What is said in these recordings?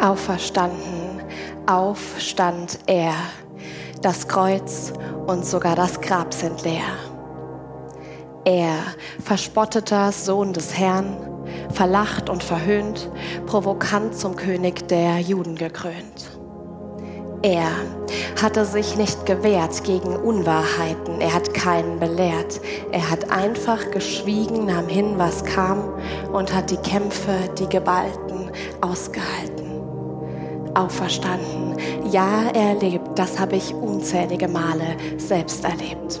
Auferstanden, aufstand er. Das Kreuz und sogar das Grab sind leer. Er, verspotteter Sohn des Herrn, verlacht und verhöhnt, provokant zum König der Juden gekrönt. Er hatte sich nicht gewehrt gegen Unwahrheiten, er hat keinen belehrt, er hat einfach geschwiegen, nahm hin, was kam und hat die Kämpfe, die Geballten ausgehalten. Auferstanden, ja, er lebt, das habe ich unzählige Male selbst erlebt.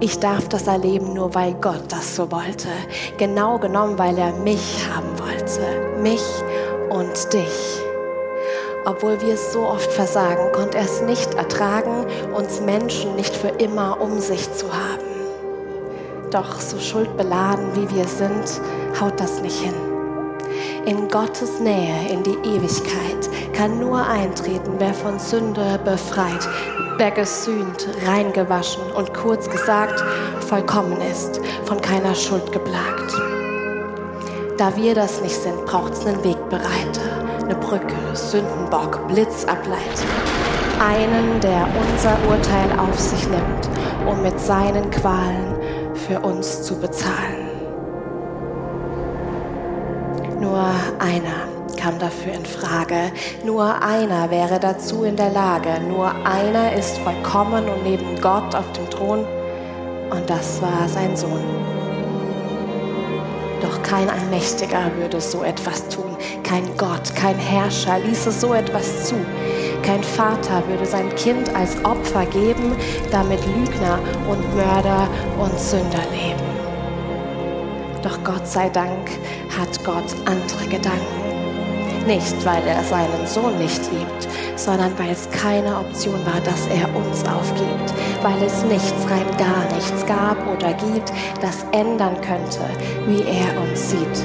Ich darf das erleben nur, weil Gott das so wollte. Genau genommen, weil er mich haben wollte. Mich und dich. Obwohl wir es so oft versagen, konnte er es nicht ertragen, uns Menschen nicht für immer um sich zu haben. Doch so schuldbeladen wie wir sind, haut das nicht hin. In Gottes Nähe, in die Ewigkeit, kann nur eintreten, wer von Sünde befreit, wer gesühnt, reingewaschen und kurz gesagt vollkommen ist, von keiner Schuld geplagt. Da wir das nicht sind, braucht es einen Wegbereiter eine Brücke, Sündenbock, Blitzableiter. Einen, der unser Urteil auf sich nimmt, um mit seinen Qualen für uns zu bezahlen. Nur einer kam dafür in Frage. Nur einer wäre dazu in der Lage. Nur einer ist vollkommen und neben Gott auf dem Thron. Und das war sein Sohn. Doch kein Allmächtiger würde so etwas tun. Kein Gott, kein Herrscher ließe so etwas zu. Kein Vater würde sein Kind als Opfer geben, damit Lügner und Mörder und Sünder leben. Doch Gott sei Dank hat Gott andere Gedanken. Nicht, weil er seinen Sohn nicht liebt, sondern weil es keine Option war, dass er uns aufgibt. Weil es nichts, rein gar nichts gab oder gibt, das ändern könnte, wie er uns sieht.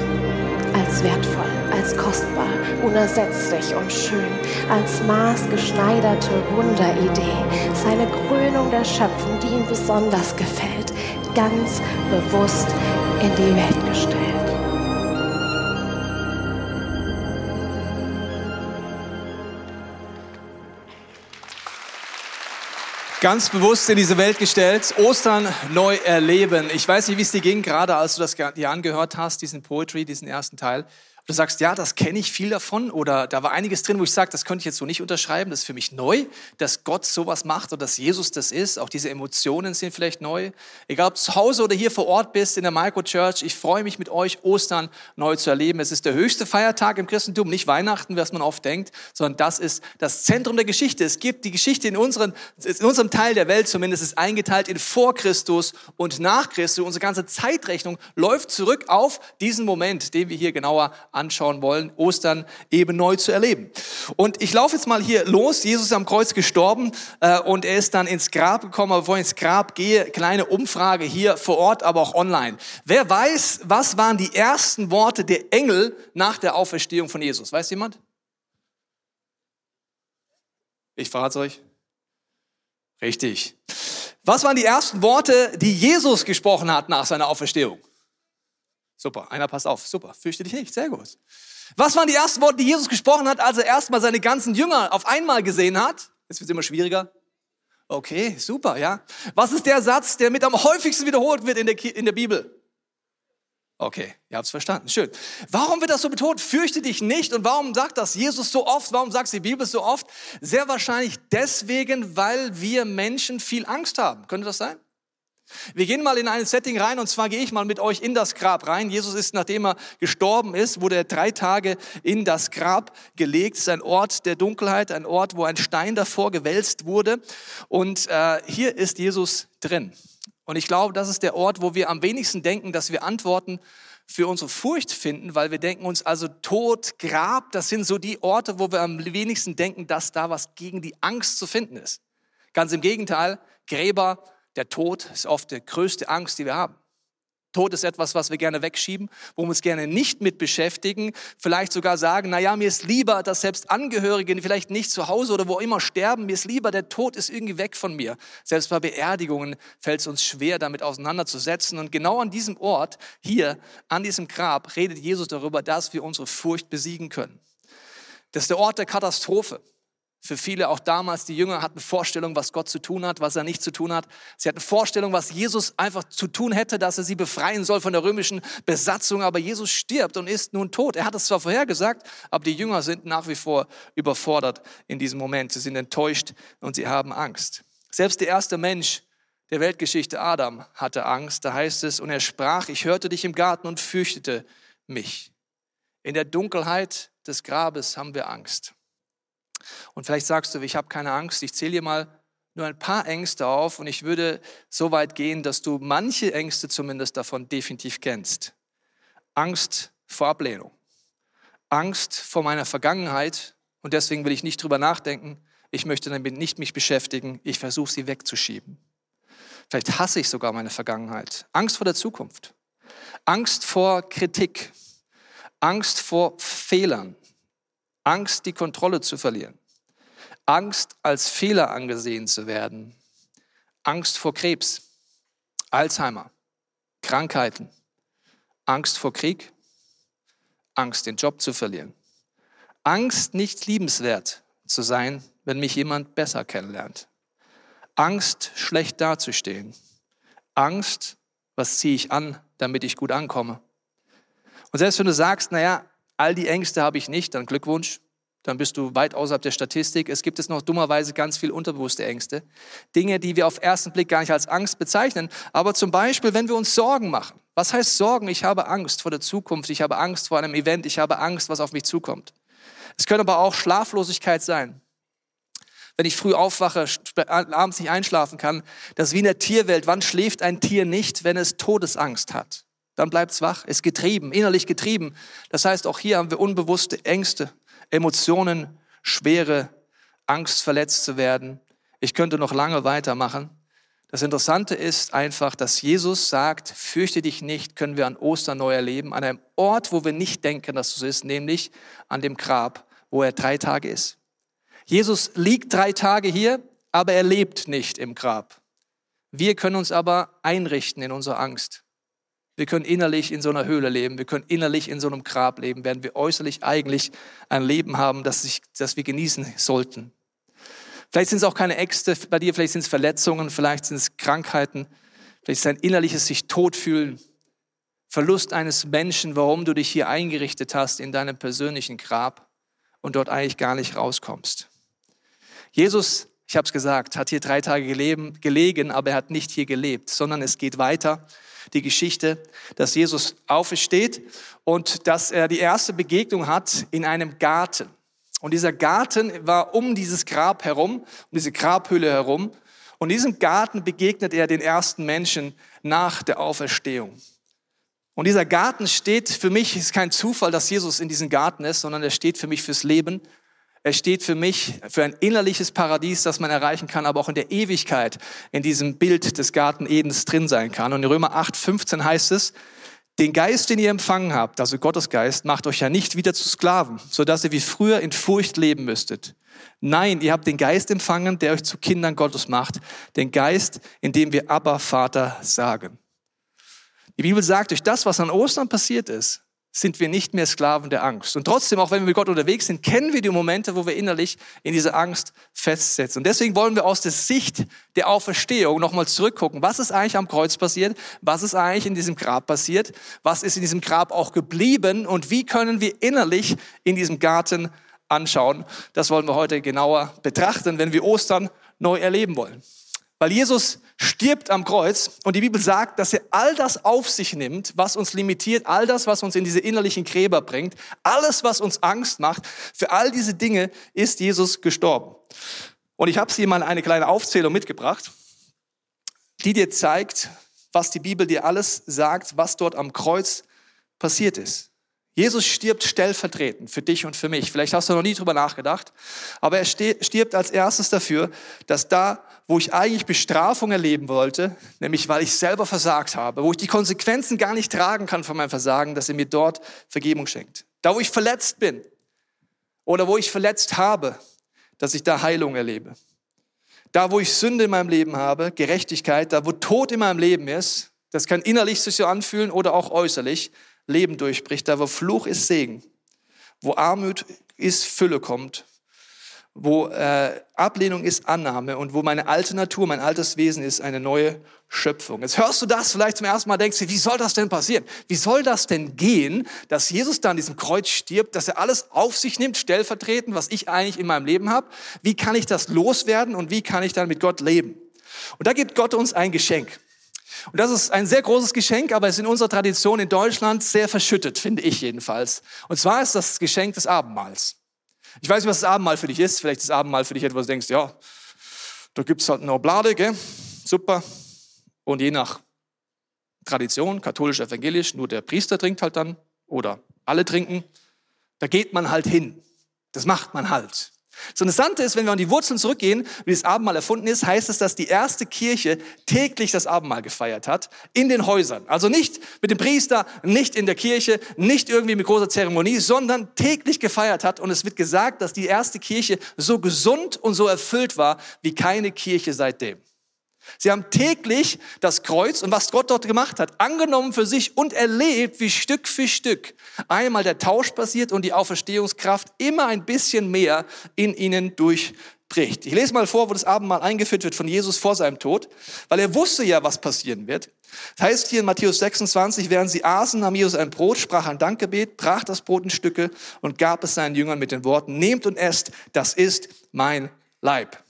Als wertvoll als kostbar, unersetzlich und schön, als maßgeschneiderte Wunderidee, seine Krönung der Schöpfung, die ihm besonders gefällt, ganz bewusst in die Welt Ganz bewusst in diese Welt gestellt, Ostern neu erleben. Ich weiß nicht, wie es dir ging, gerade als du das dir angehört hast, diesen Poetry, diesen ersten Teil du sagst, ja, das kenne ich viel davon oder da war einiges drin, wo ich sage, das könnte ich jetzt so nicht unterschreiben, das ist für mich neu, dass Gott sowas macht und dass Jesus das ist. Auch diese Emotionen sind vielleicht neu. Egal ob du zu Hause oder hier vor Ort bist in der Microchurch, ich freue mich mit euch, Ostern neu zu erleben. Es ist der höchste Feiertag im Christentum, nicht Weihnachten, was man oft denkt, sondern das ist das Zentrum der Geschichte. Es gibt die Geschichte in, unseren, in unserem Teil der Welt zumindest, ist eingeteilt in vor Christus und nach Christus. Unsere ganze Zeitrechnung läuft zurück auf diesen Moment, den wir hier genauer anschauen wollen, Ostern eben neu zu erleben. Und ich laufe jetzt mal hier los. Jesus ist am Kreuz gestorben äh, und er ist dann ins Grab gekommen. Aber bevor ich ins Grab gehe, kleine Umfrage hier vor Ort, aber auch online. Wer weiß, was waren die ersten Worte der Engel nach der Auferstehung von Jesus? Weiß jemand? Ich es euch. Richtig. Was waren die ersten Worte, die Jesus gesprochen hat nach seiner Auferstehung? Super, einer passt auf. Super, fürchte dich nicht. Sehr gut. Was waren die ersten Worte, die Jesus gesprochen hat, als er erstmal seine ganzen Jünger auf einmal gesehen hat? Jetzt wird es immer schwieriger. Okay, super, ja. Was ist der Satz, der mit am häufigsten wiederholt wird in der, in der Bibel? Okay, ihr habt es verstanden. Schön. Warum wird das so betont? Fürchte dich nicht. Und warum sagt das Jesus so oft? Warum sagt die Bibel so oft? Sehr wahrscheinlich deswegen, weil wir Menschen viel Angst haben. Könnte das sein? Wir gehen mal in ein Setting rein und zwar gehe ich mal mit euch in das Grab rein. Jesus ist, nachdem er gestorben ist, wurde er drei Tage in das Grab gelegt. Es ist ein Ort der Dunkelheit, ein Ort, wo ein Stein davor gewälzt wurde. Und äh, hier ist Jesus drin. Und ich glaube, das ist der Ort, wo wir am wenigsten denken, dass wir Antworten für unsere Furcht finden, weil wir denken uns also Tod, Grab, das sind so die Orte, wo wir am wenigsten denken, dass da was gegen die Angst zu finden ist. Ganz im Gegenteil, Gräber der Tod ist oft die größte Angst, die wir haben. Tod ist etwas, was wir gerne wegschieben, wo wir uns gerne nicht mit beschäftigen, vielleicht sogar sagen, na ja, mir ist lieber, dass selbst Angehörige vielleicht nicht zu Hause oder wo immer sterben, mir ist lieber, der Tod ist irgendwie weg von mir. Selbst bei Beerdigungen fällt es uns schwer, damit auseinanderzusetzen. Und genau an diesem Ort, hier, an diesem Grab, redet Jesus darüber, dass wir unsere Furcht besiegen können. Das ist der Ort der Katastrophe. Für viele auch damals, die Jünger hatten Vorstellung, was Gott zu tun hat, was er nicht zu tun hat. Sie hatten Vorstellung, was Jesus einfach zu tun hätte, dass er sie befreien soll von der römischen Besatzung. Aber Jesus stirbt und ist nun tot. Er hat es zwar vorhergesagt, aber die Jünger sind nach wie vor überfordert in diesem Moment. Sie sind enttäuscht und sie haben Angst. Selbst der erste Mensch der Weltgeschichte, Adam, hatte Angst. Da heißt es, und er sprach, ich hörte dich im Garten und fürchtete mich. In der Dunkelheit des Grabes haben wir Angst. Und vielleicht sagst du, ich habe keine Angst, ich zähle dir mal nur ein paar Ängste auf und ich würde so weit gehen, dass du manche Ängste zumindest davon definitiv kennst. Angst vor Ablehnung, Angst vor meiner Vergangenheit und deswegen will ich nicht drüber nachdenken, ich möchte damit nicht mich beschäftigen, ich versuche sie wegzuschieben. Vielleicht hasse ich sogar meine Vergangenheit. Angst vor der Zukunft, Angst vor Kritik, Angst vor Fehlern, Angst, die Kontrolle zu verlieren. Angst, als Fehler angesehen zu werden. Angst vor Krebs, Alzheimer, Krankheiten. Angst vor Krieg. Angst, den Job zu verlieren. Angst, nicht liebenswert zu sein, wenn mich jemand besser kennenlernt. Angst, schlecht dazustehen. Angst, was ziehe ich an, damit ich gut ankomme. Und selbst wenn du sagst, naja, all die Ängste habe ich nicht, dann Glückwunsch, dann bist du weit außerhalb der Statistik. Es gibt es noch dummerweise ganz viel unterbewusste Ängste. Dinge, die wir auf ersten Blick gar nicht als Angst bezeichnen. Aber zum Beispiel, wenn wir uns Sorgen machen. Was heißt Sorgen? Ich habe Angst vor der Zukunft. Ich habe Angst vor einem Event. Ich habe Angst, was auf mich zukommt. Es könnte aber auch Schlaflosigkeit sein. Wenn ich früh aufwache, abends nicht einschlafen kann, das ist wie in der Tierwelt. Wann schläft ein Tier nicht, wenn es Todesangst hat? Dann bleibt es wach, ist getrieben, innerlich getrieben. Das heißt, auch hier haben wir unbewusste Ängste, Emotionen, schwere Angst, verletzt zu werden. Ich könnte noch lange weitermachen. Das Interessante ist einfach, dass Jesus sagt, fürchte dich nicht, können wir an Ostern neu erleben, an einem Ort, wo wir nicht denken, dass es ist, nämlich an dem Grab, wo er drei Tage ist. Jesus liegt drei Tage hier, aber er lebt nicht im Grab. Wir können uns aber einrichten in unserer Angst. Wir können innerlich in so einer Höhle leben, wir können innerlich in so einem Grab leben, während wir äußerlich eigentlich ein Leben haben, das, sich, das wir genießen sollten. Vielleicht sind es auch keine Ängste bei dir, vielleicht sind es Verletzungen, vielleicht sind es Krankheiten, vielleicht ist ein innerliches sich tot fühlen, Verlust eines Menschen, warum du dich hier eingerichtet hast in deinem persönlichen Grab und dort eigentlich gar nicht rauskommst. Jesus, ich habe es gesagt, hat hier drei Tage gelegen, aber er hat nicht hier gelebt, sondern es geht weiter die Geschichte, dass Jesus aufersteht und dass er die erste Begegnung hat in einem Garten. Und dieser Garten war um dieses Grab herum, um diese Grabhülle herum. Und in diesem Garten begegnet er den ersten Menschen nach der Auferstehung. Und dieser Garten steht für mich, ist kein Zufall, dass Jesus in diesem Garten ist, sondern er steht für mich fürs Leben. Er steht für mich für ein innerliches Paradies, das man erreichen kann, aber auch in der Ewigkeit in diesem Bild des Garten Edens drin sein kann. Und in Römer 8, 15 heißt es, den Geist, den ihr empfangen habt, also Gottes Geist, macht euch ja nicht wieder zu Sklaven, sodass ihr wie früher in Furcht leben müsstet. Nein, ihr habt den Geist empfangen, der euch zu Kindern Gottes macht. Den Geist, in dem wir Abba, Vater sagen. Die Bibel sagt, durch das, was an Ostern passiert ist, sind wir nicht mehr Sklaven der Angst. Und trotzdem, auch wenn wir mit Gott unterwegs sind, kennen wir die Momente, wo wir innerlich in dieser Angst festsetzen. Und deswegen wollen wir aus der Sicht der Auferstehung nochmal zurückgucken. Was ist eigentlich am Kreuz passiert? Was ist eigentlich in diesem Grab passiert? Was ist in diesem Grab auch geblieben? Und wie können wir innerlich in diesem Garten anschauen? Das wollen wir heute genauer betrachten, wenn wir Ostern neu erleben wollen. Weil Jesus stirbt am Kreuz und die Bibel sagt, dass er all das auf sich nimmt, was uns limitiert, all das, was uns in diese innerlichen Gräber bringt, alles, was uns Angst macht, für all diese Dinge ist Jesus gestorben. Und ich habe hier mal eine kleine Aufzählung mitgebracht, die dir zeigt, was die Bibel dir alles sagt, was dort am Kreuz passiert ist. Jesus stirbt stellvertretend für dich und für mich. Vielleicht hast du noch nie drüber nachgedacht, aber er stirbt als erstes dafür, dass da, wo ich eigentlich Bestrafung erleben wollte, nämlich weil ich selber versagt habe, wo ich die Konsequenzen gar nicht tragen kann von meinem Versagen, dass er mir dort Vergebung schenkt. Da, wo ich verletzt bin oder wo ich verletzt habe, dass ich da Heilung erlebe. Da, wo ich Sünde in meinem Leben habe, Gerechtigkeit, da, wo Tod in meinem Leben ist, das kann innerlich sich so anfühlen oder auch äußerlich, Leben durchbricht, da wo Fluch ist Segen, wo Armut ist Fülle kommt, wo äh, Ablehnung ist Annahme und wo meine alte Natur, mein altes Wesen ist eine neue Schöpfung. Jetzt hörst du das vielleicht zum ersten Mal, denkst du, wie soll das denn passieren? Wie soll das denn gehen, dass Jesus da an diesem Kreuz stirbt, dass er alles auf sich nimmt, stellvertretend, was ich eigentlich in meinem Leben habe? Wie kann ich das loswerden und wie kann ich dann mit Gott leben? Und da gibt Gott uns ein Geschenk. Und das ist ein sehr großes Geschenk, aber es ist in unserer Tradition in Deutschland sehr verschüttet, finde ich jedenfalls. Und zwar ist das Geschenk des Abendmahls. Ich weiß nicht, was das Abendmahl für dich ist. Vielleicht ist das Abendmahl für dich etwas, du denkst, ja, da gibt's halt eine Oblade, gell? super. Und je nach Tradition, katholisch, evangelisch, nur der Priester trinkt halt dann oder alle trinken. Da geht man halt hin. Das macht man halt. Das Interessante ist, wenn wir an die Wurzeln zurückgehen, wie das Abendmahl erfunden ist, heißt es, dass die erste Kirche täglich das Abendmahl gefeiert hat, in den Häusern. Also nicht mit dem Priester, nicht in der Kirche, nicht irgendwie mit großer Zeremonie, sondern täglich gefeiert hat. Und es wird gesagt, dass die erste Kirche so gesund und so erfüllt war wie keine Kirche seitdem. Sie haben täglich das Kreuz und was Gott dort gemacht hat, angenommen für sich und erlebt, wie Stück für Stück einmal der Tausch passiert und die Auferstehungskraft immer ein bisschen mehr in ihnen durchbricht. Ich lese mal vor, wo das Abendmahl eingeführt wird von Jesus vor seinem Tod, weil er wusste ja, was passieren wird. Das heißt hier in Matthäus 26, während sie aßen, nahm Jesus ein Brot, sprach ein Dankgebet, brach das Brot in Stücke und gab es seinen Jüngern mit den Worten, nehmt und esst, das ist mein Leib.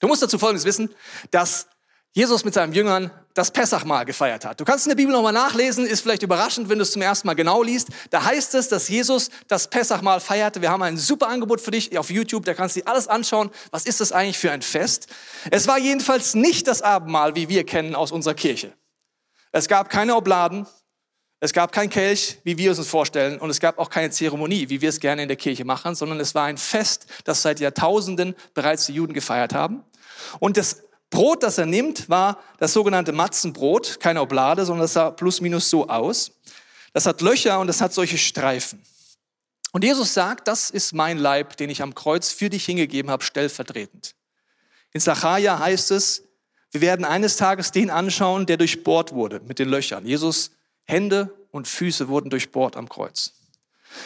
Du musst dazu Folgendes wissen, dass Jesus mit seinen Jüngern das Pessachmahl gefeiert hat. Du kannst in der Bibel nochmal nachlesen, ist vielleicht überraschend, wenn du es zum ersten Mal genau liest. Da heißt es, dass Jesus das Pessachmahl feierte. Wir haben ein super Angebot für dich auf YouTube, da kannst du dir alles anschauen. Was ist das eigentlich für ein Fest? Es war jedenfalls nicht das Abendmahl, wie wir kennen aus unserer Kirche. Es gab keine Obladen, es gab kein Kelch, wie wir es uns vorstellen, und es gab auch keine Zeremonie, wie wir es gerne in der Kirche machen, sondern es war ein Fest, das seit Jahrtausenden bereits die Juden gefeiert haben. Und das Brot, das er nimmt, war das sogenannte Matzenbrot, keine Oblade, sondern das sah plus minus so aus. Das hat Löcher und das hat solche Streifen. Und Jesus sagt, das ist mein Leib, den ich am Kreuz für dich hingegeben habe, stellvertretend. In Sacharja heißt es, wir werden eines Tages den anschauen, der durchbohrt wurde mit den Löchern. Jesus Hände und Füße wurden durchbohrt am Kreuz.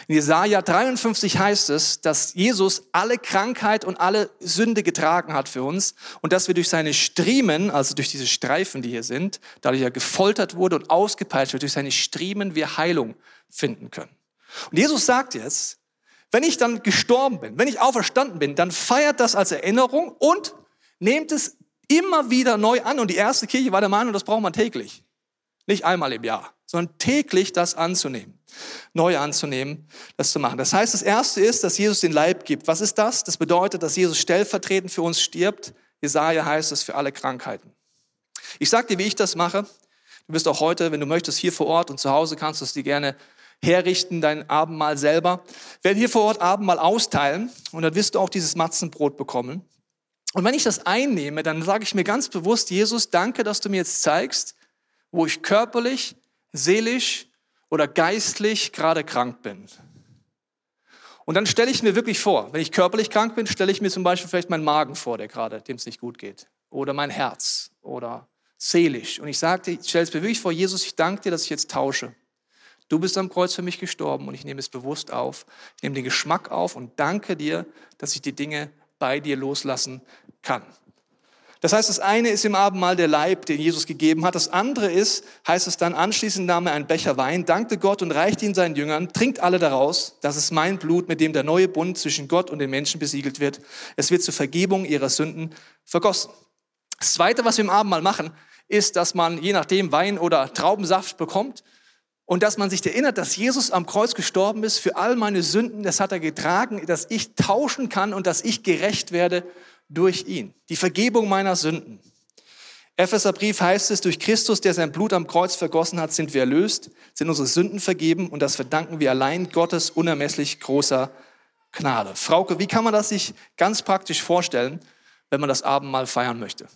In Jesaja 53 heißt es, dass Jesus alle Krankheit und alle Sünde getragen hat für uns und dass wir durch seine Striemen, also durch diese Streifen, die hier sind, dadurch er gefoltert wurde und ausgepeitscht wird, durch seine Striemen wir Heilung finden können. Und Jesus sagt jetzt, wenn ich dann gestorben bin, wenn ich auferstanden bin, dann feiert das als Erinnerung und nehmt es immer wieder neu an. Und die erste Kirche war der Meinung, das braucht man täglich. Nicht einmal im Jahr, sondern täglich das anzunehmen, neu anzunehmen, das zu machen. Das heißt, das Erste ist, dass Jesus den Leib gibt. Was ist das? Das bedeutet, dass Jesus stellvertretend für uns stirbt. Jesaja heißt es für alle Krankheiten. Ich sage dir, wie ich das mache. Du bist auch heute, wenn du möchtest, hier vor Ort und zu Hause kannst du es dir gerne herrichten, dein Abendmahl selber. Wir werden hier vor Ort Abendmahl austeilen und dann wirst du auch dieses Matzenbrot bekommen. Und wenn ich das einnehme, dann sage ich mir ganz bewusst, Jesus, danke, dass du mir jetzt zeigst, wo ich körperlich, seelisch oder geistlich gerade krank bin. Und dann stelle ich mir wirklich vor, wenn ich körperlich krank bin, stelle ich mir zum Beispiel vielleicht meinen Magen vor, der gerade, dem es nicht gut geht. Oder mein Herz oder seelisch. Und ich sagte, ich stelle es mir wirklich vor, Jesus, ich danke dir, dass ich jetzt tausche. Du bist am Kreuz für mich gestorben und ich nehme es bewusst auf. Ich nehme den Geschmack auf und danke dir, dass ich die Dinge bei dir loslassen kann. Das heißt, das eine ist im Abendmahl der Leib, den Jesus gegeben hat. Das andere ist, heißt es dann, anschließend nahm er einen Becher Wein, dankte Gott und reichte ihn seinen Jüngern, trinkt alle daraus. Das ist mein Blut, mit dem der neue Bund zwischen Gott und den Menschen besiegelt wird. Es wird zur Vergebung ihrer Sünden vergossen. Das zweite, was wir im Abendmahl machen, ist, dass man je nachdem Wein oder Traubensaft bekommt und dass man sich erinnert, dass Jesus am Kreuz gestorben ist für all meine Sünden. Das hat er getragen, dass ich tauschen kann und dass ich gerecht werde durch ihn. Die Vergebung meiner Sünden. Epheserbrief heißt es, durch Christus, der sein Blut am Kreuz vergossen hat, sind wir erlöst, sind unsere Sünden vergeben und das verdanken wir allein Gottes unermesslich großer Gnade. Frauke, wie kann man das sich ganz praktisch vorstellen, wenn man das Abendmahl feiern möchte?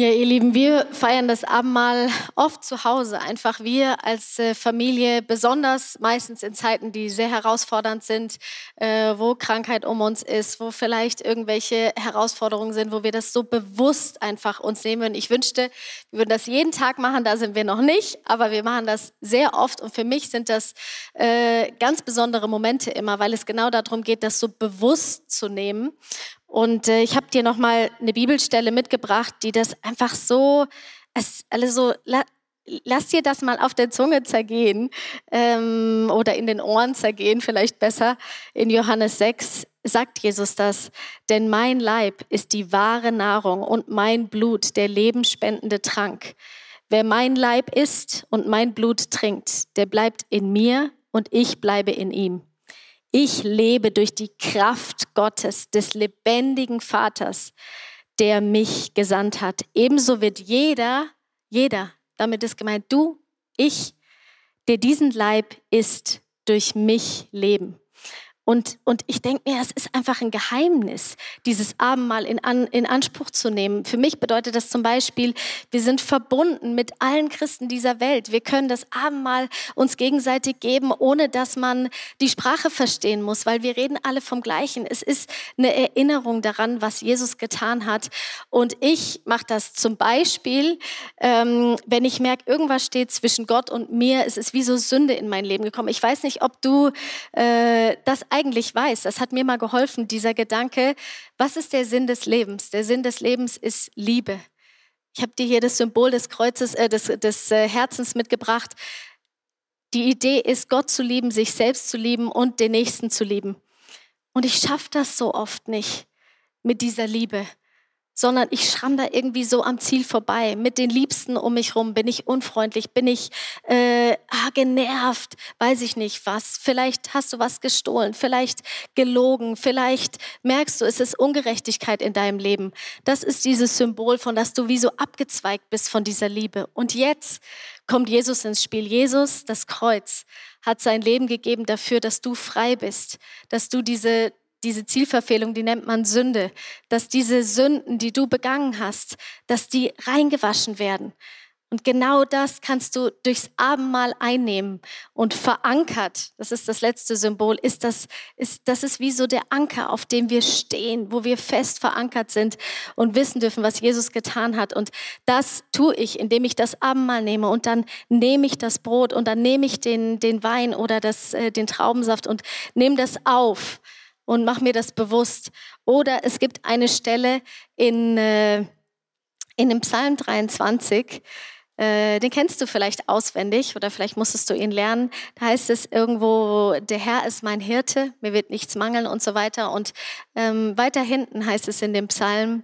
Ja, ihr Lieben, wir feiern das Abendmahl oft zu Hause. Einfach wir als äh, Familie, besonders meistens in Zeiten, die sehr herausfordernd sind, äh, wo Krankheit um uns ist, wo vielleicht irgendwelche Herausforderungen sind, wo wir das so bewusst einfach uns nehmen. Ich wünschte, wir würden das jeden Tag machen, da sind wir noch nicht, aber wir machen das sehr oft und für mich sind das äh, ganz besondere Momente immer, weil es genau darum geht, das so bewusst zu nehmen und äh, ich habe dir noch mal eine Bibelstelle mitgebracht, die das einfach so, also la, lass dir das mal auf der Zunge zergehen ähm, oder in den Ohren zergehen, vielleicht besser. In Johannes 6 sagt Jesus das, denn mein Leib ist die wahre Nahrung und mein Blut der lebenspendende Trank. Wer mein Leib isst und mein Blut trinkt, der bleibt in mir und ich bleibe in ihm. Ich lebe durch die Kraft Gottes, des lebendigen Vaters, der mich gesandt hat. Ebenso wird jeder, jeder, damit ist gemeint du, ich, der diesen Leib ist, durch mich leben. Und, und ich denke mir, es ist einfach ein Geheimnis, dieses Abendmahl in, an, in Anspruch zu nehmen. Für mich bedeutet das zum Beispiel, wir sind verbunden mit allen Christen dieser Welt. Wir können das Abendmahl uns gegenseitig geben, ohne dass man die Sprache verstehen muss, weil wir reden alle vom Gleichen. Es ist eine Erinnerung daran, was Jesus getan hat. Und ich mache das zum Beispiel, ähm, wenn ich merke, irgendwas steht zwischen Gott und mir, es ist wie so Sünde in mein Leben gekommen. Ich weiß nicht, ob du äh, das eigentlich weiß. Das hat mir mal geholfen, dieser Gedanke, was ist der Sinn des Lebens? Der Sinn des Lebens ist Liebe. Ich habe dir hier das Symbol des Kreuzes, äh, des, des äh, Herzens mitgebracht. Die Idee ist, Gott zu lieben, sich selbst zu lieben und den Nächsten zu lieben. Und ich schaffe das so oft nicht mit dieser Liebe sondern ich schramm da irgendwie so am Ziel vorbei. Mit den Liebsten um mich rum bin ich unfreundlich, bin ich äh, ah, genervt, weiß ich nicht was. Vielleicht hast du was gestohlen, vielleicht gelogen, vielleicht merkst du, es ist Ungerechtigkeit in deinem Leben. Das ist dieses Symbol von, dass du wie so abgezweigt bist von dieser Liebe. Und jetzt kommt Jesus ins Spiel. Jesus, das Kreuz, hat sein Leben gegeben dafür, dass du frei bist, dass du diese diese Zielverfehlung, die nennt man Sünde, dass diese Sünden, die du begangen hast, dass die reingewaschen werden. Und genau das kannst du durchs Abendmahl einnehmen und verankert, das ist das letzte Symbol, ist das, ist, das ist wie so der Anker, auf dem wir stehen, wo wir fest verankert sind und wissen dürfen, was Jesus getan hat. Und das tue ich, indem ich das Abendmahl nehme und dann nehme ich das Brot und dann nehme ich den, den Wein oder das, äh, den Traubensaft und nehme das auf und mach mir das bewusst. Oder es gibt eine Stelle in, äh, in dem Psalm 23, äh, den kennst du vielleicht auswendig oder vielleicht musstest du ihn lernen. Da heißt es irgendwo, der Herr ist mein Hirte, mir wird nichts mangeln und so weiter. Und ähm, weiter hinten heißt es in dem Psalm,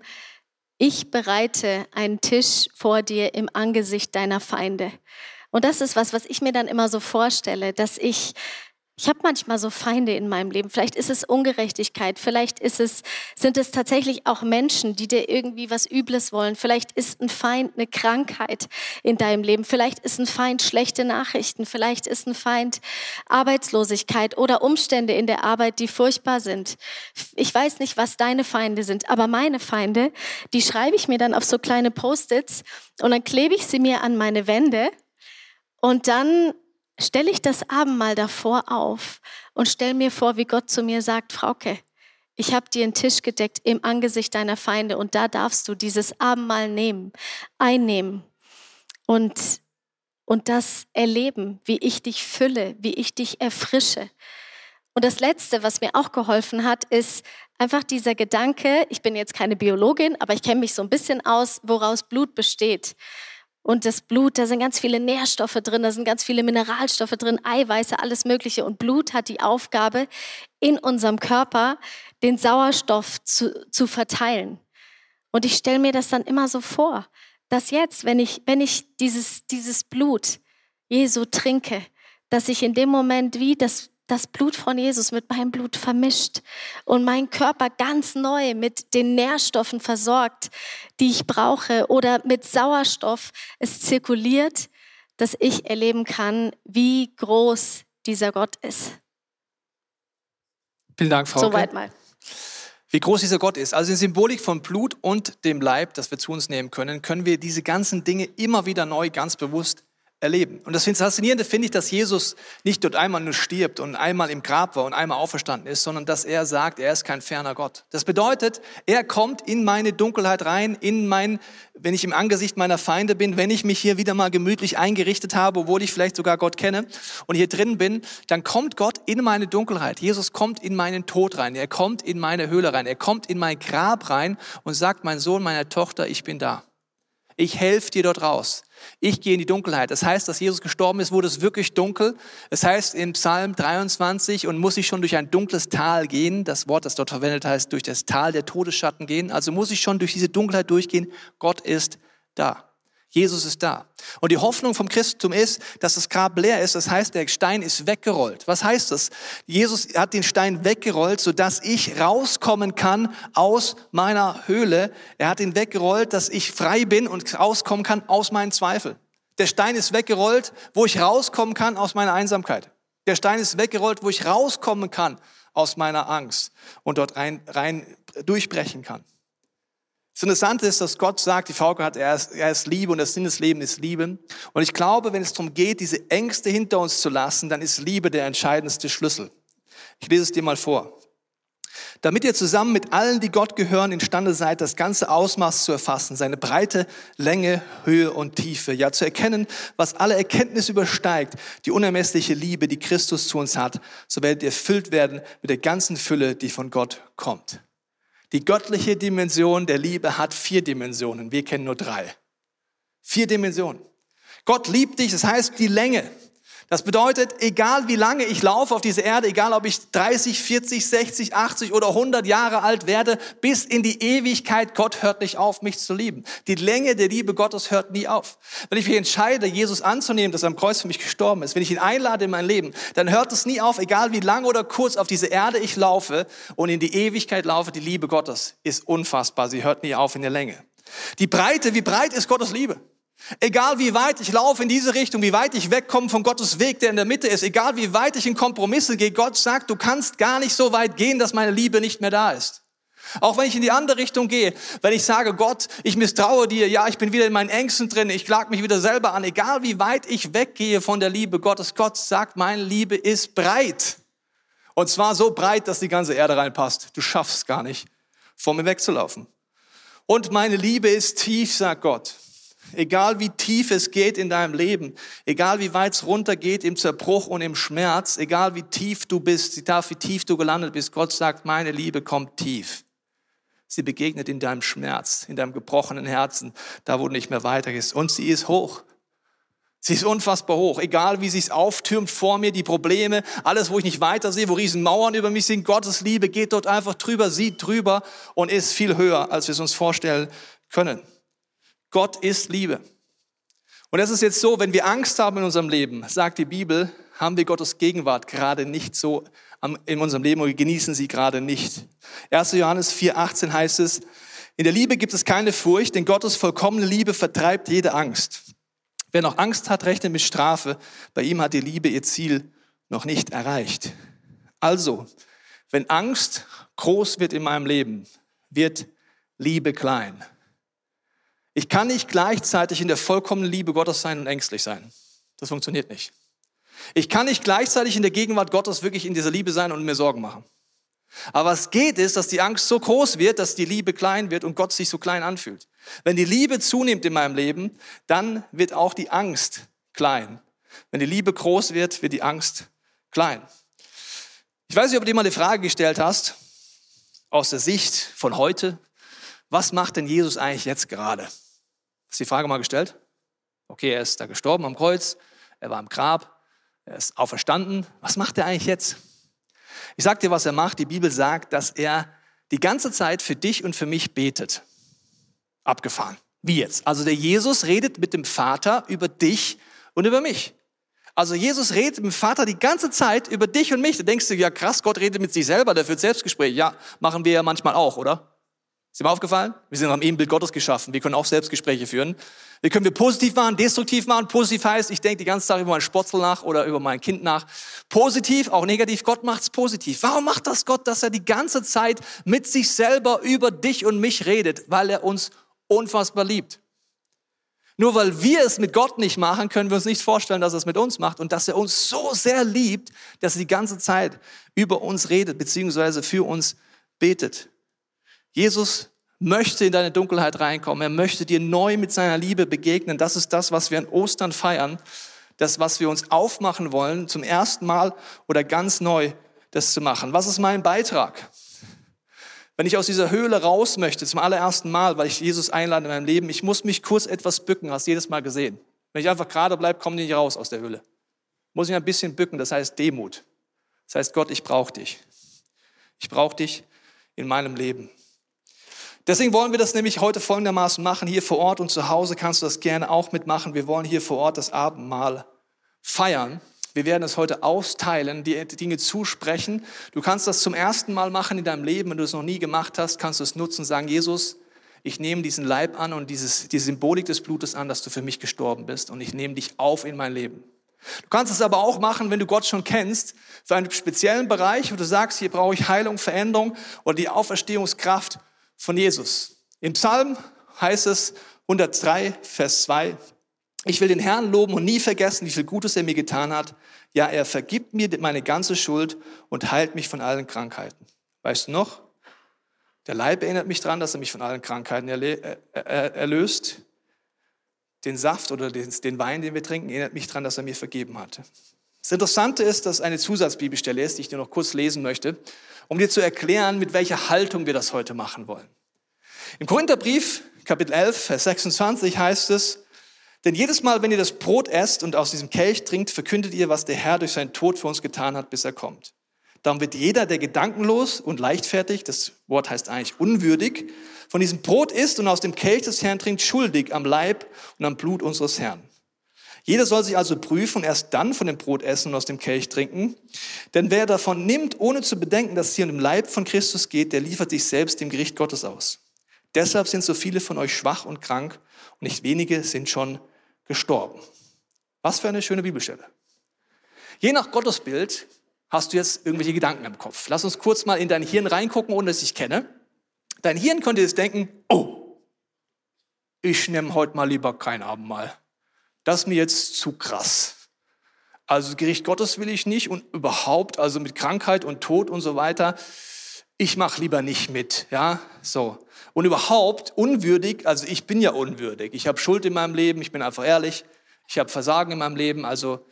ich bereite einen Tisch vor dir im Angesicht deiner Feinde. Und das ist was, was ich mir dann immer so vorstelle, dass ich ich habe manchmal so Feinde in meinem Leben. Vielleicht ist es Ungerechtigkeit, vielleicht ist es, sind es tatsächlich auch Menschen, die dir irgendwie was Übles wollen. Vielleicht ist ein Feind eine Krankheit in deinem Leben. Vielleicht ist ein Feind schlechte Nachrichten. Vielleicht ist ein Feind Arbeitslosigkeit oder Umstände in der Arbeit, die furchtbar sind. Ich weiß nicht, was deine Feinde sind, aber meine Feinde, die schreibe ich mir dann auf so kleine Post-its und dann klebe ich sie mir an meine Wände und dann stelle ich das Abendmahl davor auf und stelle mir vor, wie Gott zu mir sagt, Frauke, ich habe dir einen Tisch gedeckt im Angesicht deiner Feinde und da darfst du dieses Abendmahl nehmen, einnehmen und, und das erleben, wie ich dich fülle, wie ich dich erfrische. Und das Letzte, was mir auch geholfen hat, ist einfach dieser Gedanke, ich bin jetzt keine Biologin, aber ich kenne mich so ein bisschen aus, woraus Blut besteht. Und das Blut, da sind ganz viele Nährstoffe drin, da sind ganz viele Mineralstoffe drin, Eiweiße, alles Mögliche. Und Blut hat die Aufgabe, in unserem Körper den Sauerstoff zu, zu verteilen. Und ich stelle mir das dann immer so vor, dass jetzt, wenn ich, wenn ich dieses, dieses Blut Jesu trinke, dass ich in dem Moment wie das das Blut von Jesus mit meinem Blut vermischt und mein Körper ganz neu mit den Nährstoffen versorgt, die ich brauche oder mit Sauerstoff es zirkuliert, dass ich erleben kann, wie groß dieser Gott ist. Vielen Dank, Frau. Soweit mal. Wie groß dieser Gott ist. Also in Symbolik von Blut und dem Leib, das wir zu uns nehmen können, können wir diese ganzen Dinge immer wieder neu ganz bewusst erleben. Und das Faszinierende finde ich, dass Jesus nicht dort einmal nur stirbt und einmal im Grab war und einmal auferstanden ist, sondern dass er sagt, er ist kein ferner Gott. Das bedeutet, er kommt in meine Dunkelheit rein, in mein, wenn ich im Angesicht meiner Feinde bin, wenn ich mich hier wieder mal gemütlich eingerichtet habe, obwohl ich vielleicht sogar Gott kenne und hier drin bin, dann kommt Gott in meine Dunkelheit. Jesus kommt in meinen Tod rein. Er kommt in meine Höhle rein. Er kommt in mein Grab rein und sagt, mein Sohn, meine Tochter, ich bin da. Ich helfe dir dort raus. Ich gehe in die Dunkelheit. Das heißt, dass Jesus gestorben ist, wurde es wirklich dunkel. Es heißt in Psalm 23, und muss ich schon durch ein dunkles Tal gehen. Das Wort, das dort verwendet heißt, durch das Tal der Todesschatten gehen. Also muss ich schon durch diese Dunkelheit durchgehen. Gott ist da. Jesus ist da. Und die Hoffnung vom Christentum ist, dass das Grab leer ist. Das heißt, der Stein ist weggerollt. Was heißt das? Jesus hat den Stein weggerollt, sodass ich rauskommen kann aus meiner Höhle. Er hat ihn weggerollt, dass ich frei bin und rauskommen kann aus meinen Zweifeln. Der Stein ist weggerollt, wo ich rauskommen kann aus meiner Einsamkeit. Der Stein ist weggerollt, wo ich rauskommen kann aus meiner Angst und dort rein, rein durchbrechen kann. Das Interessante ist, dass Gott sagt, die Frauke hat, er ist, er ist Liebe und der Sinn des Lebens ist Liebe. Und ich glaube, wenn es darum geht, diese Ängste hinter uns zu lassen, dann ist Liebe der entscheidendste Schlüssel. Ich lese es dir mal vor. Damit ihr zusammen mit allen, die Gott gehören, imstande seid, das ganze Ausmaß zu erfassen, seine Breite, Länge, Höhe und Tiefe, ja zu erkennen, was alle Erkenntnis übersteigt, die unermessliche Liebe, die Christus zu uns hat, so werdet ihr erfüllt werden mit der ganzen Fülle, die von Gott kommt. Die göttliche Dimension der Liebe hat vier Dimensionen. Wir kennen nur drei. Vier Dimensionen. Gott liebt dich, das heißt die Länge. Das bedeutet, egal wie lange ich laufe auf dieser Erde, egal ob ich 30, 40, 60, 80 oder 100 Jahre alt werde, bis in die Ewigkeit, Gott hört nicht auf, mich zu lieben. Die Länge der Liebe Gottes hört nie auf. Wenn ich mich entscheide, Jesus anzunehmen, dass er am Kreuz für mich gestorben ist, wenn ich ihn einlade in mein Leben, dann hört es nie auf, egal wie lang oder kurz auf diese Erde ich laufe und in die Ewigkeit laufe, die Liebe Gottes ist unfassbar. Sie hört nie auf in der Länge. Die Breite, wie breit ist Gottes Liebe? Egal wie weit ich laufe in diese Richtung, wie weit ich wegkomme von Gottes Weg, der in der Mitte ist, egal wie weit ich in Kompromisse gehe, Gott sagt, du kannst gar nicht so weit gehen, dass meine Liebe nicht mehr da ist. Auch wenn ich in die andere Richtung gehe, wenn ich sage, Gott, ich misstraue dir, ja, ich bin wieder in meinen Ängsten drin, ich klag mich wieder selber an, egal wie weit ich weggehe von der Liebe Gottes, Gott sagt, meine Liebe ist breit. Und zwar so breit, dass die ganze Erde reinpasst. Du schaffst gar nicht, vor mir wegzulaufen. Und meine Liebe ist tief, sagt Gott. Egal wie tief es geht in deinem Leben, egal wie weit es runtergeht im Zerbruch und im Schmerz, egal wie tief du bist, egal wie tief du gelandet bist, Gott sagt, meine Liebe kommt tief. Sie begegnet in deinem Schmerz, in deinem gebrochenen Herzen, da wo du nicht mehr weitergehst. Und sie ist hoch. Sie ist unfassbar hoch. Egal wie sie es auftürmt vor mir, die Probleme, alles, wo ich nicht weiter sehe, wo riesen Mauern über mich sind, Gottes Liebe geht dort einfach drüber, sieht drüber und ist viel höher, als wir es uns vorstellen können. Gott ist Liebe. Und es ist jetzt so, wenn wir Angst haben in unserem Leben, sagt die Bibel, haben wir Gottes Gegenwart gerade nicht so in unserem Leben und wir genießen sie gerade nicht. 1. Johannes 4,18 heißt es, in der Liebe gibt es keine Furcht, denn Gottes vollkommene Liebe vertreibt jede Angst. Wer noch Angst hat, rechnet mit Strafe. Bei ihm hat die Liebe ihr Ziel noch nicht erreicht. Also, wenn Angst groß wird in meinem Leben, wird Liebe klein. Ich kann nicht gleichzeitig in der vollkommenen Liebe Gottes sein und ängstlich sein. Das funktioniert nicht. Ich kann nicht gleichzeitig in der Gegenwart Gottes wirklich in dieser Liebe sein und mir Sorgen machen. Aber was geht ist, dass die Angst so groß wird, dass die Liebe klein wird und Gott sich so klein anfühlt. Wenn die Liebe zunimmt in meinem Leben, dann wird auch die Angst klein. Wenn die Liebe groß wird, wird die Angst klein. Ich weiß nicht, ob du dir mal eine Frage gestellt hast, aus der Sicht von heute. Was macht denn Jesus eigentlich jetzt gerade? Hast du die Frage mal gestellt? Okay, er ist da gestorben am Kreuz, er war im Grab, er ist auferstanden. Was macht er eigentlich jetzt? Ich sag dir, was er macht. Die Bibel sagt, dass er die ganze Zeit für dich und für mich betet. Abgefahren. Wie jetzt? Also der Jesus redet mit dem Vater über dich und über mich. Also Jesus redet mit dem Vater die ganze Zeit über dich und mich. Da denkst du, ja krass, Gott redet mit sich selber, der führt Selbstgespräche. Ja, machen wir ja manchmal auch, oder? Ist dir aufgefallen? Wir sind am Ebenbild Gottes geschaffen. Wir können auch Selbstgespräche führen. Wie können wir positiv machen, destruktiv machen? Positiv heißt, ich denke die ganze Zeit über meinen Spotzel nach oder über mein Kind nach. Positiv, auch negativ, Gott macht's positiv. Warum macht das Gott, dass er die ganze Zeit mit sich selber über dich und mich redet? Weil er uns unfassbar liebt. Nur weil wir es mit Gott nicht machen, können wir uns nicht vorstellen, dass er es mit uns macht und dass er uns so sehr liebt, dass er die ganze Zeit über uns redet, beziehungsweise für uns betet. Jesus möchte in deine Dunkelheit reinkommen. Er möchte dir neu mit seiner Liebe begegnen. Das ist das, was wir an Ostern feiern. Das, was wir uns aufmachen wollen, zum ersten Mal oder ganz neu das zu machen. Was ist mein Beitrag? Wenn ich aus dieser Höhle raus möchte, zum allerersten Mal, weil ich Jesus einlade in meinem Leben, ich muss mich kurz etwas bücken, hast du jedes Mal gesehen. Wenn ich einfach gerade bleibe, komme ich nicht raus aus der Höhle. Muss ich ein bisschen bücken, das heißt Demut. Das heißt, Gott, ich brauche dich. Ich brauche dich in meinem Leben. Deswegen wollen wir das nämlich heute folgendermaßen machen. Hier vor Ort und zu Hause kannst du das gerne auch mitmachen. Wir wollen hier vor Ort das Abendmahl feiern. Wir werden es heute austeilen, die Dinge zusprechen. Du kannst das zum ersten Mal machen in deinem Leben. Wenn du es noch nie gemacht hast, kannst du es nutzen und sagen, Jesus, ich nehme diesen Leib an und dieses, die Symbolik des Blutes an, dass du für mich gestorben bist und ich nehme dich auf in mein Leben. Du kannst es aber auch machen, wenn du Gott schon kennst, für einen speziellen Bereich, wo du sagst, hier brauche ich Heilung, Veränderung oder die Auferstehungskraft von Jesus. Im Psalm heißt es 103, Vers 2, ich will den Herrn loben und nie vergessen, wie viel Gutes er mir getan hat. Ja, er vergibt mir meine ganze Schuld und heilt mich von allen Krankheiten. Weißt du noch? Der Leib erinnert mich daran, dass er mich von allen Krankheiten erlöst. Den Saft oder den Wein, den wir trinken, erinnert mich daran, dass er mir vergeben hatte. Das Interessante ist, dass eine Zusatzbibelstelle ist, die ich dir noch kurz lesen möchte um dir zu erklären, mit welcher Haltung wir das heute machen wollen. Im Korintherbrief, Kapitel 11, Vers 26 heißt es, denn jedes Mal, wenn ihr das Brot esst und aus diesem Kelch trinkt, verkündet ihr, was der Herr durch seinen Tod für uns getan hat, bis er kommt. Darum wird jeder, der gedankenlos und leichtfertig, das Wort heißt eigentlich unwürdig, von diesem Brot isst und aus dem Kelch des Herrn trinkt, schuldig am Leib und am Blut unseres Herrn. Jeder soll sich also prüfen und erst dann von dem Brot essen und aus dem Kelch trinken. Denn wer davon nimmt, ohne zu bedenken, dass es hier um den Leib von Christus geht, der liefert sich selbst dem Gericht Gottes aus. Deshalb sind so viele von euch schwach und krank und nicht wenige sind schon gestorben. Was für eine schöne Bibelstelle. Je nach Gottesbild hast du jetzt irgendwelche Gedanken im Kopf. Lass uns kurz mal in dein Hirn reingucken, ohne dass ich kenne. Dein Hirn könnte jetzt denken, oh, ich nehme heute mal lieber kein Abendmahl das ist mir jetzt zu krass. Also Gericht Gottes will ich nicht und überhaupt, also mit Krankheit und Tod und so weiter, ich mache lieber nicht mit, ja, so. Und überhaupt unwürdig, also ich bin ja unwürdig. Ich habe Schuld in meinem Leben, ich bin einfach ehrlich. Ich habe Versagen in meinem Leben, also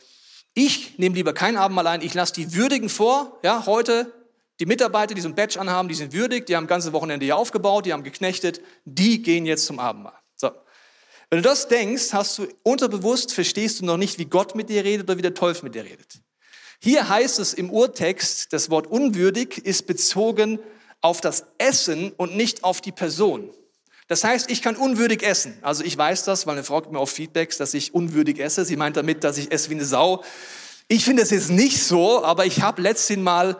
ich nehme lieber kein Abendmahl ein, ich lasse die Würdigen vor, ja, heute die Mitarbeiter, die so ein Badge anhaben, die sind würdig, die haben ganze Wochenende hier aufgebaut, die haben geknechtet, die gehen jetzt zum Abendmahl. Wenn du das denkst, hast du unterbewusst, verstehst du noch nicht, wie Gott mit dir redet oder wie der Teufel mit dir redet. Hier heißt es im Urtext, das Wort unwürdig ist bezogen auf das Essen und nicht auf die Person. Das heißt, ich kann unwürdig essen. Also ich weiß das, weil eine Frau gibt mir auch Feedbacks, dass ich unwürdig esse. Sie meint damit, dass ich esse wie eine Sau. Ich finde es jetzt nicht so, aber ich habe letztens mal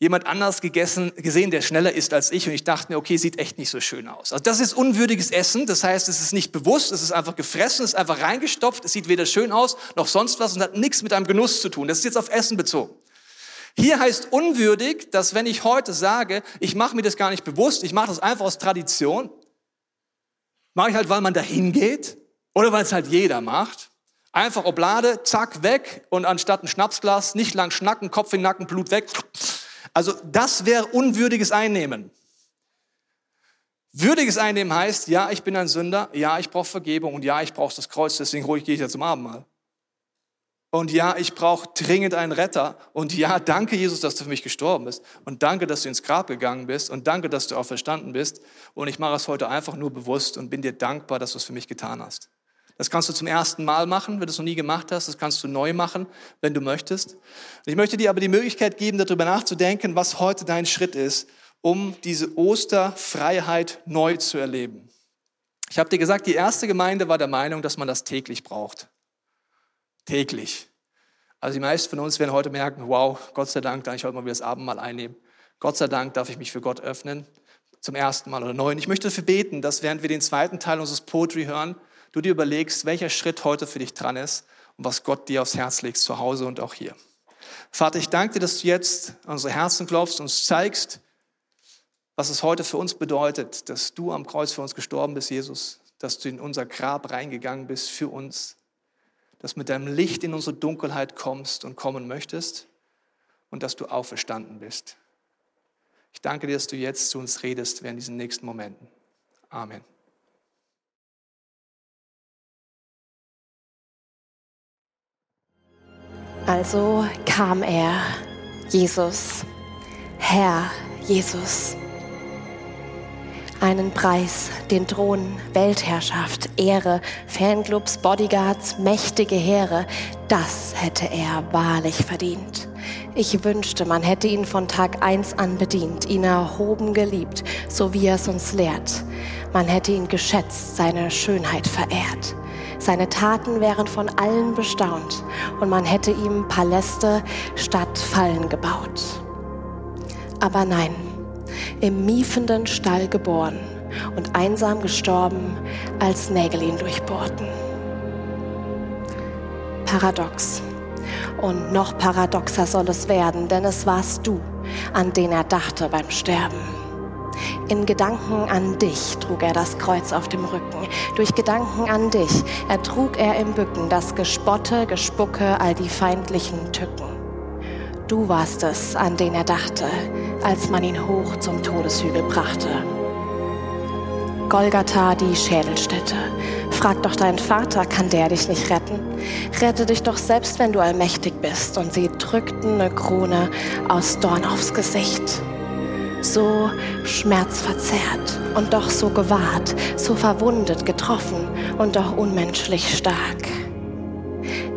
jemand anders gegessen, gesehen, der schneller ist als ich und ich dachte mir, okay, sieht echt nicht so schön aus. Also das ist unwürdiges Essen, das heißt, es ist nicht bewusst, es ist einfach gefressen, es ist einfach reingestopft, es sieht weder schön aus noch sonst was und hat nichts mit einem Genuss zu tun. Das ist jetzt auf Essen bezogen. Hier heißt unwürdig, dass wenn ich heute sage, ich mache mir das gar nicht bewusst, ich mache das einfach aus Tradition, mache ich halt, weil man dahin geht oder weil es halt jeder macht. Einfach Oblade, zack, weg und anstatt ein Schnapsglas nicht lang schnacken, Kopf in den Nacken, Blut weg, also das wäre unwürdiges Einnehmen. Würdiges Einnehmen heißt, ja, ich bin ein Sünder, ja, ich brauche Vergebung und ja, ich brauche das Kreuz, deswegen ruhig gehe ich ja zum Abendmahl. Und ja, ich brauche dringend einen Retter. Und ja, danke Jesus, dass du für mich gestorben bist. Und danke, dass du ins Grab gegangen bist. Und danke, dass du auch verstanden bist. Und ich mache es heute einfach nur bewusst und bin dir dankbar, dass du es für mich getan hast. Das kannst du zum ersten Mal machen, wenn du es noch nie gemacht hast. Das kannst du neu machen, wenn du möchtest. Ich möchte dir aber die Möglichkeit geben, darüber nachzudenken, was heute dein Schritt ist, um diese Osterfreiheit neu zu erleben. Ich habe dir gesagt, die erste Gemeinde war der Meinung, dass man das täglich braucht. Täglich. Also die meisten von uns werden heute merken, wow, Gott sei Dank darf ich heute mal wieder das Abendmahl einnehmen. Gott sei Dank darf ich mich für Gott öffnen, zum ersten Mal oder neu. Und ich möchte dafür beten, dass während wir den zweiten Teil unseres Poetry hören, du dir überlegst, welcher Schritt heute für dich dran ist und was Gott dir aufs Herz legt, zu Hause und auch hier. Vater, ich danke dir, dass du jetzt an unsere Herzen klopfst, uns zeigst, was es heute für uns bedeutet, dass du am Kreuz für uns gestorben bist, Jesus, dass du in unser Grab reingegangen bist für uns, dass mit deinem Licht in unsere Dunkelheit kommst und kommen möchtest und dass du auferstanden bist. Ich danke dir, dass du jetzt zu uns redest während diesen nächsten Momenten. Amen. Also kam er, Jesus, Herr Jesus einen Preis, den Thron, Weltherrschaft, Ehre, Fanclubs, Bodyguards, mächtige Heere, das hätte er wahrlich verdient. Ich wünschte, man hätte ihn von Tag eins an bedient, ihn erhoben geliebt, so wie er es uns lehrt. Man hätte ihn geschätzt, seine Schönheit verehrt. Seine Taten wären von allen bestaunt und man hätte ihm Paläste statt Fallen gebaut. Aber nein, im miefenden Stall geboren und einsam gestorben, als Nägel ihn durchbohrten. Paradox. Und noch paradoxer soll es werden, denn es warst du, an den er dachte beim Sterben. In Gedanken an dich trug er das Kreuz auf dem Rücken. Durch Gedanken an dich ertrug er im Bücken das Gespotte, Gespucke, all die feindlichen Tücken. Du warst es, an den er dachte, als man ihn hoch zum Todeshügel brachte. Golgatha, die Schädelstätte. Frag doch deinen Vater, kann der dich nicht retten? Rette dich doch selbst, wenn du allmächtig bist. Und sie drückten eine Krone aus Dorn aufs Gesicht. So schmerzverzerrt und doch so gewahrt, so verwundet, getroffen und doch unmenschlich stark.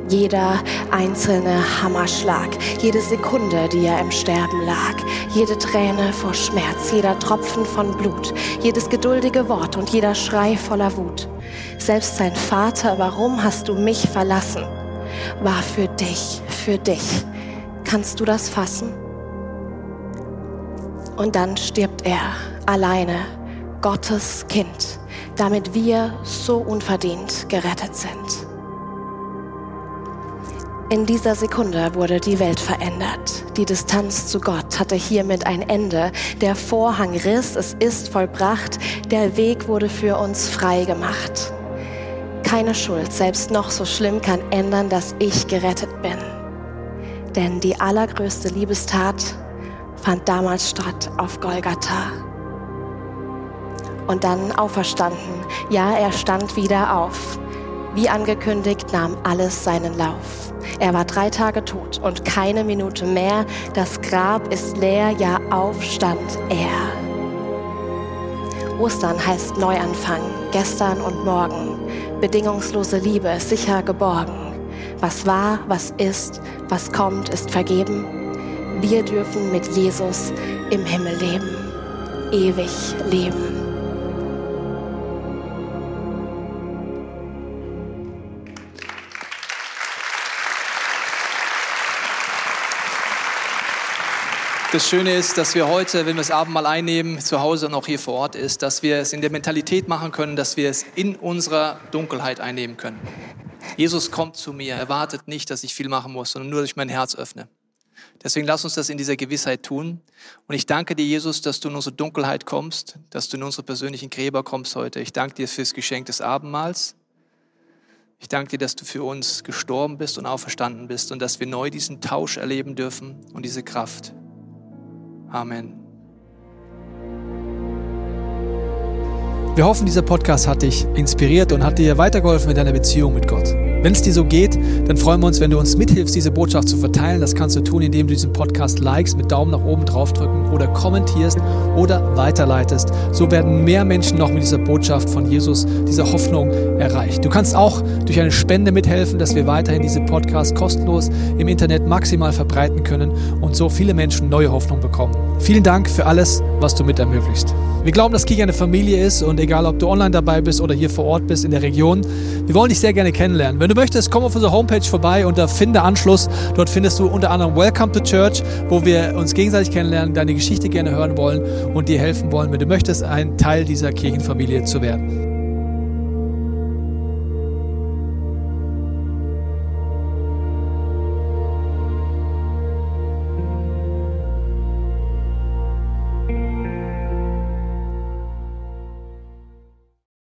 Jeder einzelne Hammerschlag, jede Sekunde, die er im Sterben lag, jede Träne vor Schmerz, jeder Tropfen von Blut, jedes geduldige Wort und jeder Schrei voller Wut. Selbst sein Vater, warum hast du mich verlassen, war für dich, für dich. Kannst du das fassen? Und dann stirbt er alleine, Gottes Kind, damit wir so unverdient gerettet sind. In dieser Sekunde wurde die Welt verändert. Die Distanz zu Gott hatte hiermit ein Ende. Der Vorhang riss, es ist vollbracht. Der Weg wurde für uns frei gemacht. Keine Schuld, selbst noch so schlimm, kann ändern, dass ich gerettet bin. Denn die allergrößte Liebestat fand damals statt auf Golgatha. Und dann auferstanden. Ja, er stand wieder auf. Wie angekündigt nahm alles seinen Lauf. Er war drei Tage tot und keine Minute mehr. Das Grab ist leer, ja aufstand er. Ostern heißt Neuanfang, gestern und morgen. Bedingungslose Liebe, sicher geborgen. Was war, was ist, was kommt, ist vergeben. Wir dürfen mit Jesus im Himmel leben, ewig leben. Das Schöne ist, dass wir heute, wenn wir das Abendmahl einnehmen, zu Hause und auch hier vor Ort ist, dass wir es in der Mentalität machen können, dass wir es in unserer Dunkelheit einnehmen können. Jesus kommt zu mir, er wartet nicht, dass ich viel machen muss, sondern nur, dass ich mein Herz öffne. Deswegen lass uns das in dieser Gewissheit tun. Und ich danke dir, Jesus, dass du in unsere Dunkelheit kommst, dass du in unsere persönlichen Gräber kommst heute. Ich danke dir fürs Geschenk des Abendmahls. Ich danke dir, dass du für uns gestorben bist und auferstanden bist und dass wir neu diesen Tausch erleben dürfen und diese Kraft. Amen. Wir hoffen, dieser Podcast hat dich inspiriert und hat dir weitergeholfen in deiner Beziehung mit Gott. Wenn es dir so geht, dann freuen wir uns, wenn du uns mithilfst, diese Botschaft zu verteilen. Das kannst du tun, indem du diesen Podcast likest, mit Daumen nach oben draufdrücken oder kommentierst oder weiterleitest. So werden mehr Menschen noch mit dieser Botschaft von Jesus, dieser Hoffnung erreicht. Du kannst auch durch eine Spende mithelfen, dass wir weiterhin diese Podcast kostenlos im Internet maximal verbreiten können und so viele Menschen neue Hoffnung bekommen. Vielen Dank für alles was du mit ermöglicht. Wir glauben, dass Kirche eine Familie ist und egal, ob du online dabei bist oder hier vor Ort bist in der Region, wir wollen dich sehr gerne kennenlernen. Wenn du möchtest, komm auf unsere Homepage vorbei unter Finde Anschluss. Dort findest du unter anderem Welcome to Church, wo wir uns gegenseitig kennenlernen, deine Geschichte gerne hören wollen und dir helfen wollen, wenn du möchtest, ein Teil dieser Kirchenfamilie zu werden.